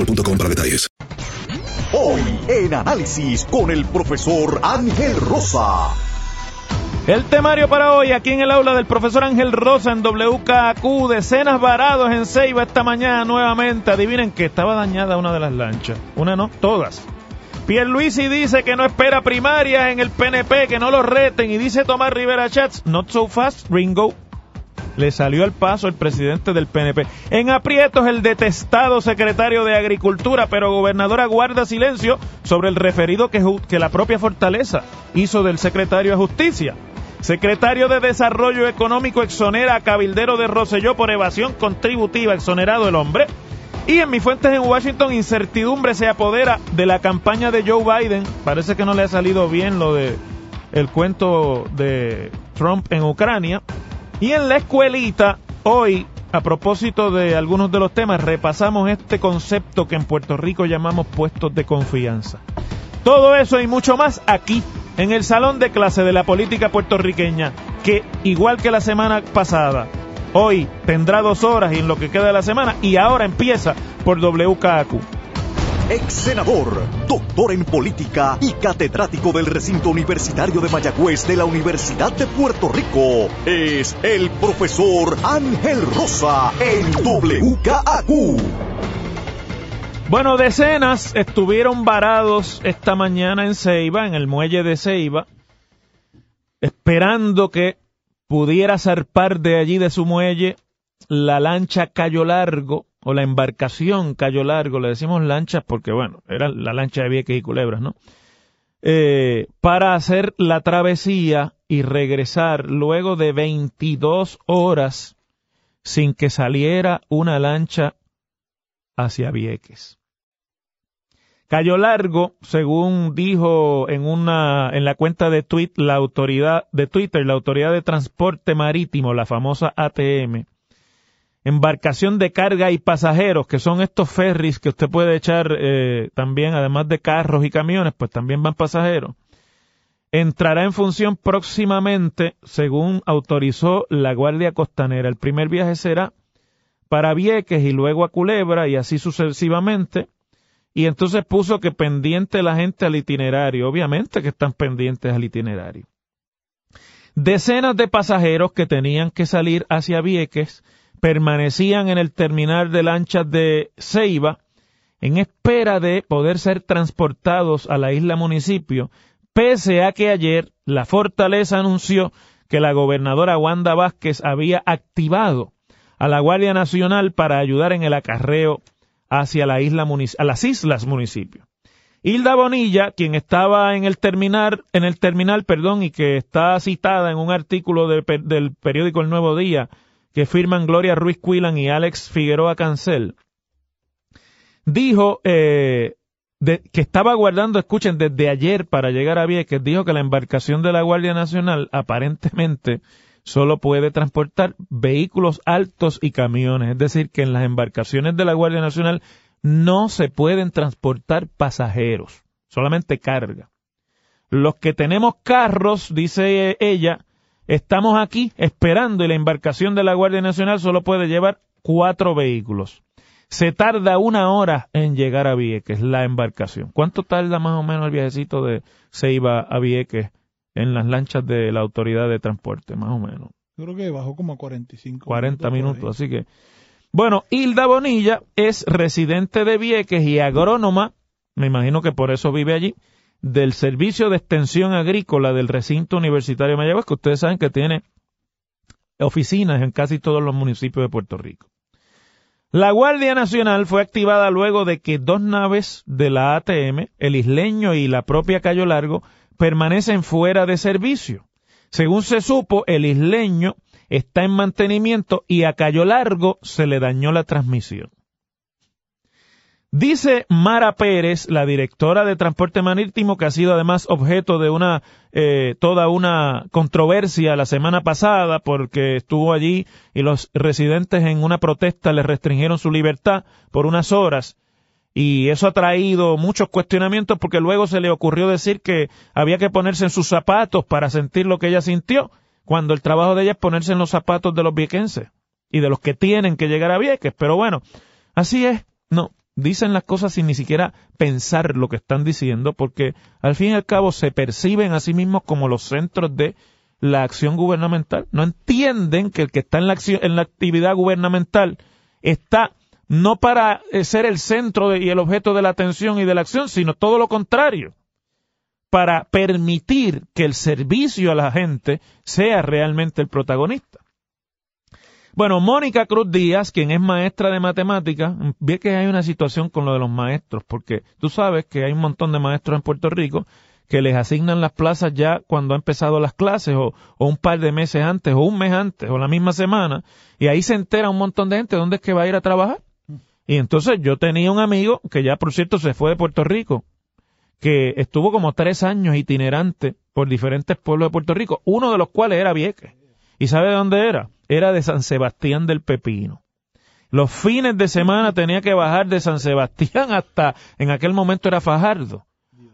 boostmobile.com para detalles. Hoy en análisis con el profesor Ángel Rosa. El temario para hoy, aquí en el aula del profesor Ángel Rosa en WKQ, decenas varados en Ceiba esta mañana nuevamente. Adivinen que estaba dañada una de las lanchas. Una no, todas. Pierluisi dice que no espera primarias en el PNP, que no lo reten. Y dice Tomás Rivera Chats, not so fast, Ringo. Le salió al paso el presidente del PNP. En aprietos el detestado secretario de Agricultura, pero gobernadora guarda silencio sobre el referido que, que la propia Fortaleza hizo del secretario de Justicia. Secretario de Desarrollo Económico exonera a cabildero de Roselló por evasión contributiva, exonerado el hombre. Y en mis fuentes en Washington, incertidumbre se apodera de la campaña de Joe Biden. Parece que no le ha salido bien lo de el cuento de Trump en Ucrania. Y en la escuelita, hoy, a propósito de algunos de los temas, repasamos este concepto que en Puerto Rico llamamos puestos de confianza. Todo eso y mucho más aquí, en el salón de clase de la política puertorriqueña, que igual que la semana pasada, hoy tendrá dos horas y en lo que queda de la semana, y ahora empieza por WKQ. Ex senador, doctor en política y catedrático del recinto universitario de Mayagüez de la Universidad de Puerto Rico, es el profesor Ángel Rosa en WKQ. Bueno, decenas estuvieron varados esta mañana en Ceiba, en el muelle de Ceiba, esperando que pudiera zarpar de allí de su muelle la lancha Cayo Largo o la embarcación Cayo Largo, le decimos lanchas porque bueno, era la lancha de Vieques y Culebras, ¿no? Eh, para hacer la travesía y regresar luego de 22 horas sin que saliera una lancha hacia Vieques. Cayo Largo, según dijo en una en la cuenta de la autoridad de Twitter, la autoridad de transporte marítimo, la famosa ATM, embarcación de carga y pasajeros, que son estos ferries que usted puede echar eh, también, además de carros y camiones, pues también van pasajeros, entrará en función próximamente, según autorizó la Guardia Costanera. El primer viaje será para Vieques y luego a Culebra y así sucesivamente. Y entonces puso que pendiente la gente al itinerario. Obviamente que están pendientes al itinerario. Decenas de pasajeros que tenían que salir hacia Vieques permanecían en el terminal de lanchas de Ceiba en espera de poder ser transportados a la isla municipio, pese a que ayer la fortaleza anunció que la gobernadora Wanda Vázquez había activado a la Guardia Nacional para ayudar en el acarreo hacia la isla a las islas municipio. Hilda Bonilla, quien estaba en el terminal, en el terminal, perdón, y que está citada en un artículo del periódico El Nuevo Día, que firman Gloria Ruiz Quilan y Alex Figueroa Cancel, dijo eh, que estaba guardando, escuchen, desde ayer para llegar a Vieques, dijo que la embarcación de la Guardia Nacional aparentemente solo puede transportar vehículos altos y camiones, es decir, que en las embarcaciones de la Guardia Nacional no se pueden transportar pasajeros, solamente carga. Los que tenemos carros, dice ella, estamos aquí esperando y la embarcación de la Guardia Nacional solo puede llevar cuatro vehículos. Se tarda una hora en llegar a Vieques, la embarcación. ¿Cuánto tarda más o menos el viajecito de Ceiba a Vieques en las lanchas de la autoridad de transporte, más o menos? Yo creo que bajó como a 45 40 minutos así que bueno, Hilda Bonilla es residente de Vieques y agrónoma, me imagino que por eso vive allí, del Servicio de Extensión Agrícola del Recinto Universitario de Mayagüez, que ustedes saben que tiene oficinas en casi todos los municipios de Puerto Rico. La Guardia Nacional fue activada luego de que dos naves de la ATM, el Isleño y la propia Cayo Largo, permanecen fuera de servicio. Según se supo, el Isleño está en mantenimiento y a Cayo Largo se le dañó la transmisión. Dice Mara Pérez, la directora de Transporte Marítimo, que ha sido además objeto de una eh, toda una controversia la semana pasada porque estuvo allí y los residentes en una protesta le restringieron su libertad por unas horas y eso ha traído muchos cuestionamientos porque luego se le ocurrió decir que había que ponerse en sus zapatos para sentir lo que ella sintió cuando el trabajo de ella es ponerse en los zapatos de los viequenses y de los que tienen que llegar a Vieques. Pero bueno, así es. No, dicen las cosas sin ni siquiera pensar lo que están diciendo, porque al fin y al cabo se perciben a sí mismos como los centros de la acción gubernamental. No entienden que el que está en la, acción, en la actividad gubernamental está no para eh, ser el centro y el objeto de la atención y de la acción, sino todo lo contrario para permitir que el servicio a la gente sea realmente el protagonista. Bueno, Mónica Cruz Díaz, quien es maestra de matemáticas, ve que hay una situación con lo de los maestros, porque tú sabes que hay un montón de maestros en Puerto Rico que les asignan las plazas ya cuando ha empezado las clases o, un par de meses antes o un mes antes o la misma semana y ahí se entera un montón de gente dónde es que va a ir a trabajar. Y entonces yo tenía un amigo que ya por cierto se fue de Puerto Rico que estuvo como tres años itinerante por diferentes pueblos de Puerto Rico, uno de los cuales era Vieques. ¿Y sabe de dónde era? Era de San Sebastián del Pepino. Los fines de semana tenía que bajar de San Sebastián hasta, en aquel momento era Fajardo,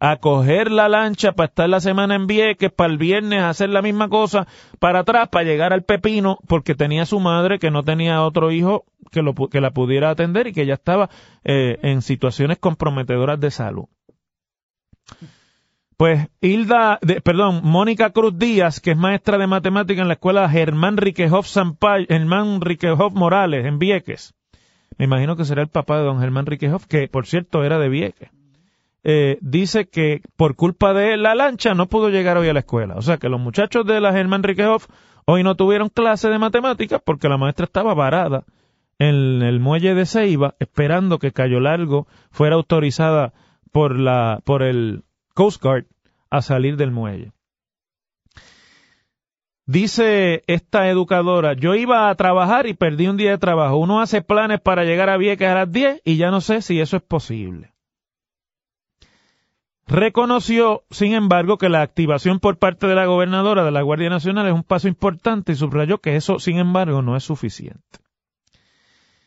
a coger la lancha para estar la semana en Vieques, para el viernes hacer la misma cosa, para atrás, para llegar al Pepino, porque tenía su madre que no tenía otro hijo que, lo, que la pudiera atender y que ya estaba eh, en situaciones comprometedoras de salud. Pues Hilda, perdón, Mónica Cruz Díaz, que es maestra de matemática en la escuela Germán Riquejoff Sampay, Germán Riquejoff Morales, en Vieques. Me imagino que será el papá de don Germán Riquejoff, que por cierto era de Vieques. Eh, dice que por culpa de la lancha no pudo llegar hoy a la escuela. O sea que los muchachos de la Germán Riquejoff hoy no tuvieron clase de matemáticas porque la maestra estaba varada en el muelle de Ceiba esperando que Cayo Largo fuera autorizada por la por el Coast Guard a salir del muelle. Dice esta educadora, yo iba a trabajar y perdí un día de trabajo. Uno hace planes para llegar a Vieques a las 10 y ya no sé si eso es posible. Reconoció, sin embargo, que la activación por parte de la gobernadora de la Guardia Nacional es un paso importante y subrayó que eso, sin embargo, no es suficiente.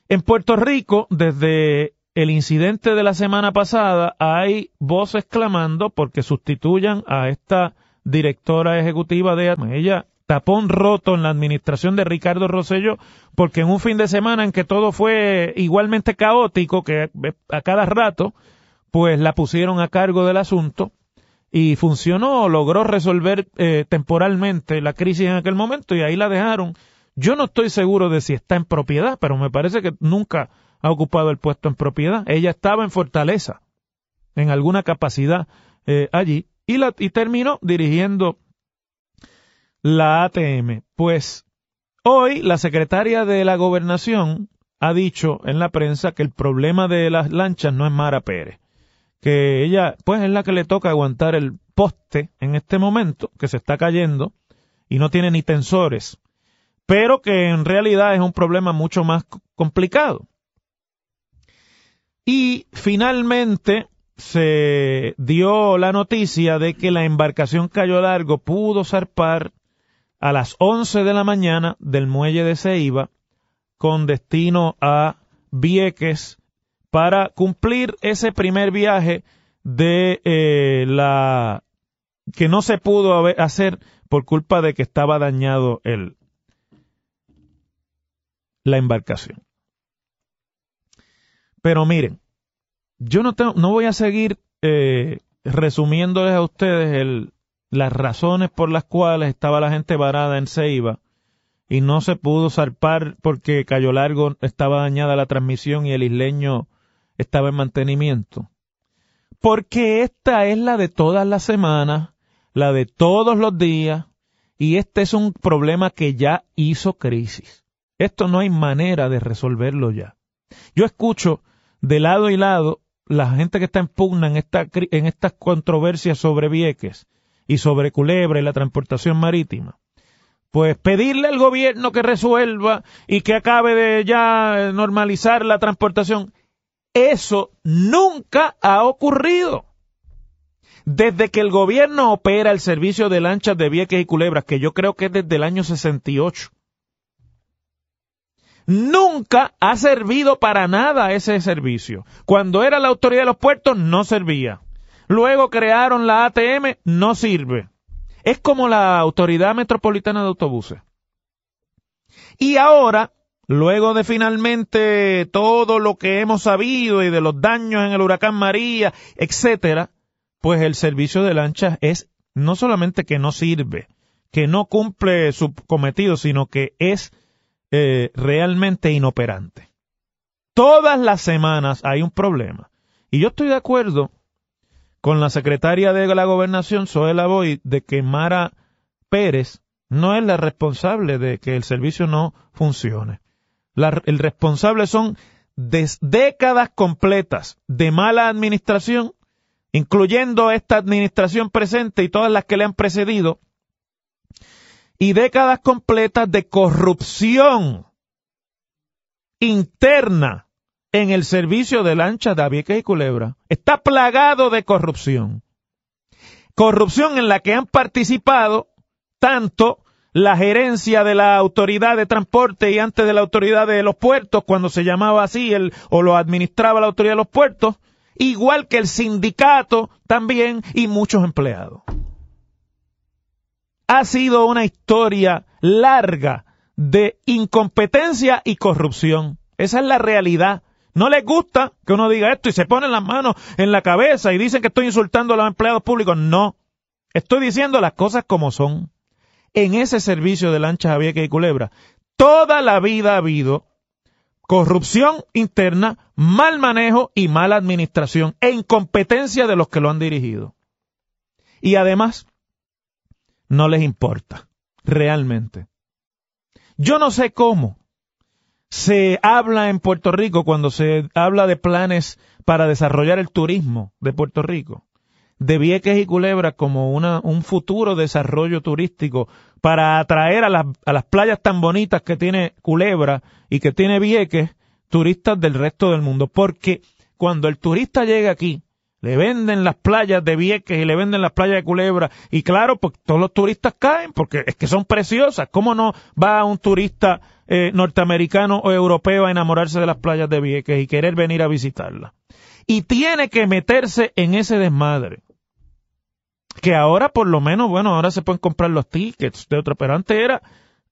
En Puerto Rico, desde el incidente de la semana pasada hay voces clamando porque sustituyan a esta directora ejecutiva de ella tapón roto en la administración de Ricardo Rosello porque en un fin de semana en que todo fue igualmente caótico que a cada rato pues la pusieron a cargo del asunto y funcionó, logró resolver eh, temporalmente la crisis en aquel momento y ahí la dejaron. Yo no estoy seguro de si está en propiedad, pero me parece que nunca ha ocupado el puesto en propiedad. Ella estaba en Fortaleza, en alguna capacidad eh, allí, y, la, y terminó dirigiendo la ATM. Pues hoy la secretaria de la gobernación ha dicho en la prensa que el problema de las lanchas no es Mara Pérez, que ella pues es la que le toca aguantar el poste en este momento, que se está cayendo y no tiene ni tensores, pero que en realidad es un problema mucho más complicado. Y finalmente se dio la noticia de que la embarcación Cayo Largo pudo zarpar a las 11 de la mañana del muelle de Ceiba con destino a Vieques para cumplir ese primer viaje de eh, la que no se pudo hacer por culpa de que estaba dañado el la embarcación. Pero miren, yo no, tengo, no voy a seguir eh, resumiéndoles a ustedes las razones por las cuales estaba la gente varada en Ceiba y no se pudo zarpar porque Cayo Largo estaba dañada la transmisión y el isleño estaba en mantenimiento. Porque esta es la de todas las semanas, la de todos los días, y este es un problema que ya hizo crisis. Esto no hay manera de resolverlo ya. Yo escucho de lado y lado la gente que está en pugna en, en estas controversias sobre Vieques y sobre Culebra y la transportación marítima. Pues pedirle al gobierno que resuelva y que acabe de ya normalizar la transportación. Eso nunca ha ocurrido. Desde que el gobierno opera el servicio de lanchas de Vieques y Culebras, que yo creo que es desde el año 68, nunca ha servido para nada ese servicio. Cuando era la autoridad de los puertos, no servía. Luego crearon la ATM, no sirve. Es como la Autoridad Metropolitana de Autobuses. Y ahora, luego de finalmente todo lo que hemos sabido y de los daños en el huracán María, etcétera, pues el servicio de lanchas es no solamente que no sirve, que no cumple su cometido, sino que es eh, realmente inoperante. Todas las semanas hay un problema. Y yo estoy de acuerdo con la secretaria de la gobernación, Zoela Boy, de que Mara Pérez no es la responsable de que el servicio no funcione. el responsable son décadas completas de mala administración, incluyendo esta administración presente y todas las que le han precedido, y décadas completas de corrupción interna en el servicio de lanchas de Avieques y Culebra. Está plagado de corrupción. Corrupción en la que han participado tanto la gerencia de la autoridad de transporte y antes de la autoridad de los puertos, cuando se llamaba así, el, o lo administraba la autoridad de los puertos, igual que el sindicato también y muchos empleados ha sido una historia larga de incompetencia y corrupción. Esa es la realidad. No les gusta que uno diga esto y se ponen las manos en la cabeza y dicen que estoy insultando a los empleados públicos. No. Estoy diciendo las cosas como son. En ese servicio de lanchas Javier y Culebra, toda la vida ha habido corrupción interna, mal manejo y mala administración e incompetencia de los que lo han dirigido. Y además, no les importa, realmente. Yo no sé cómo se habla en Puerto Rico cuando se habla de planes para desarrollar el turismo de Puerto Rico, de Vieques y Culebra como una, un futuro desarrollo turístico para atraer a las, a las playas tan bonitas que tiene Culebra y que tiene Vieques, turistas del resto del mundo. Porque cuando el turista llega aquí, le venden las playas de Vieques y le venden las playas de Culebra. Y claro, pues todos los turistas caen porque es que son preciosas. ¿Cómo no va un turista eh, norteamericano o europeo a enamorarse de las playas de Vieques y querer venir a visitarlas? Y tiene que meterse en ese desmadre. Que ahora por lo menos, bueno, ahora se pueden comprar los tickets de otro, pero antes era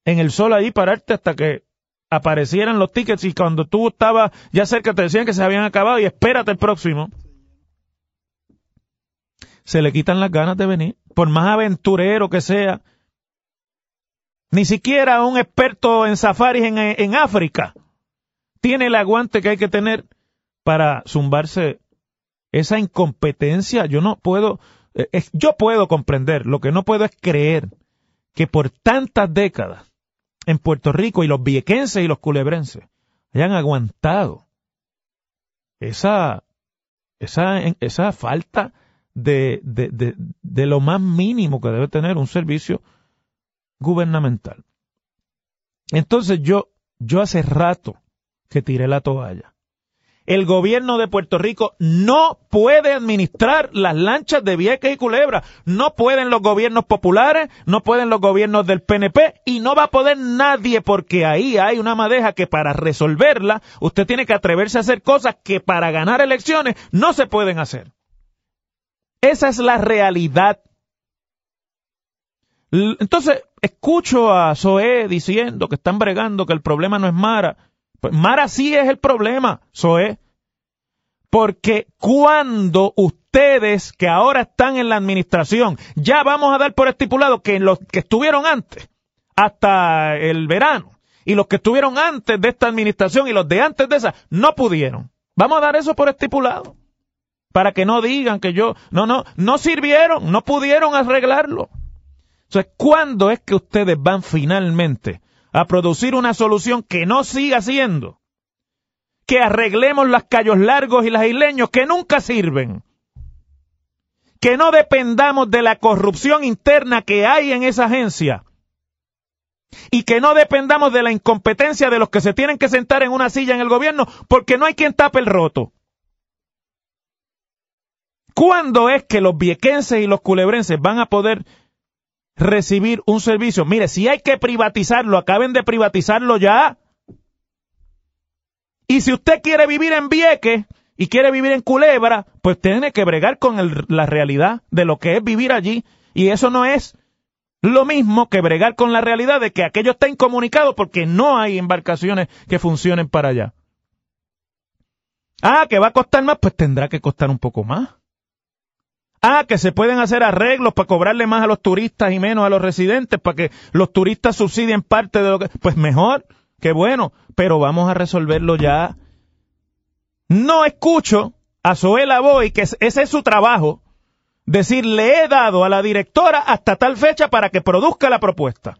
en el sol ahí pararte hasta que aparecieran los tickets y cuando tú estabas ya cerca te decían que se habían acabado y espérate el próximo se le quitan las ganas de venir, por más aventurero que sea. Ni siquiera un experto en safaris en, en África tiene el aguante que hay que tener para zumbarse esa incompetencia. Yo no puedo, eh, yo puedo comprender, lo que no puedo es creer que por tantas décadas en Puerto Rico y los viequenses y los culebrenses hayan aguantado esa, esa, esa falta de, de, de, de lo más mínimo que debe tener un servicio gubernamental. Entonces yo, yo hace rato que tiré la toalla. El gobierno de Puerto Rico no puede administrar las lanchas de Vieques y Culebra. No pueden los gobiernos populares, no pueden los gobiernos del PNP y no va a poder nadie porque ahí hay una madeja que para resolverla usted tiene que atreverse a hacer cosas que para ganar elecciones no se pueden hacer. Esa es la realidad. Entonces, escucho a Zoé diciendo que están bregando, que el problema no es Mara. Pues Mara sí es el problema, Zoé. Porque cuando ustedes que ahora están en la administración, ya vamos a dar por estipulado que los que estuvieron antes, hasta el verano, y los que estuvieron antes de esta administración y los de antes de esa, no pudieron. Vamos a dar eso por estipulado. Para que no digan que yo, no, no, no sirvieron, no pudieron arreglarlo. Entonces, ¿cuándo es que ustedes van finalmente a producir una solución que no siga siendo, que arreglemos las callos largos y las isleños que nunca sirven, que no dependamos de la corrupción interna que hay en esa agencia y que no dependamos de la incompetencia de los que se tienen que sentar en una silla en el gobierno porque no hay quien tape el roto. ¿Cuándo es que los viequenses y los culebrenses van a poder recibir un servicio. Mire, si hay que privatizarlo, acaben de privatizarlo ya. Y si usted quiere vivir en Vieques y quiere vivir en Culebra, pues tiene que bregar con la realidad de lo que es vivir allí. Y eso no es lo mismo que bregar con la realidad de que aquello está incomunicado porque no hay embarcaciones que funcionen para allá. Ah, que va a costar más, pues tendrá que costar un poco más. Ah, que se pueden hacer arreglos para cobrarle más a los turistas y menos a los residentes, para que los turistas subsidien parte de lo que... Pues mejor, qué bueno, pero vamos a resolverlo ya. No escucho a Zoela Boy, que ese es su trabajo, decir, le he dado a la directora hasta tal fecha para que produzca la propuesta.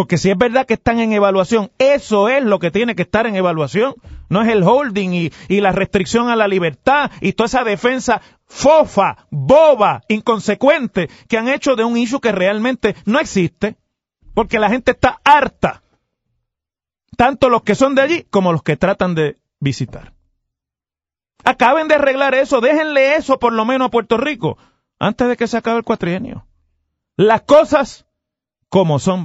Porque si es verdad que están en evaluación, eso es lo que tiene que estar en evaluación. No es el holding y, la restricción a la libertad y toda esa defensa fofa, boba, inconsecuente que han hecho de un issue que realmente no existe. Porque la gente está harta. Tanto los que son de allí como los que tratan de visitar. Acaben de arreglar eso, déjenle eso por lo menos a Puerto Rico antes de que se acabe el cuatrienio. Las cosas como son.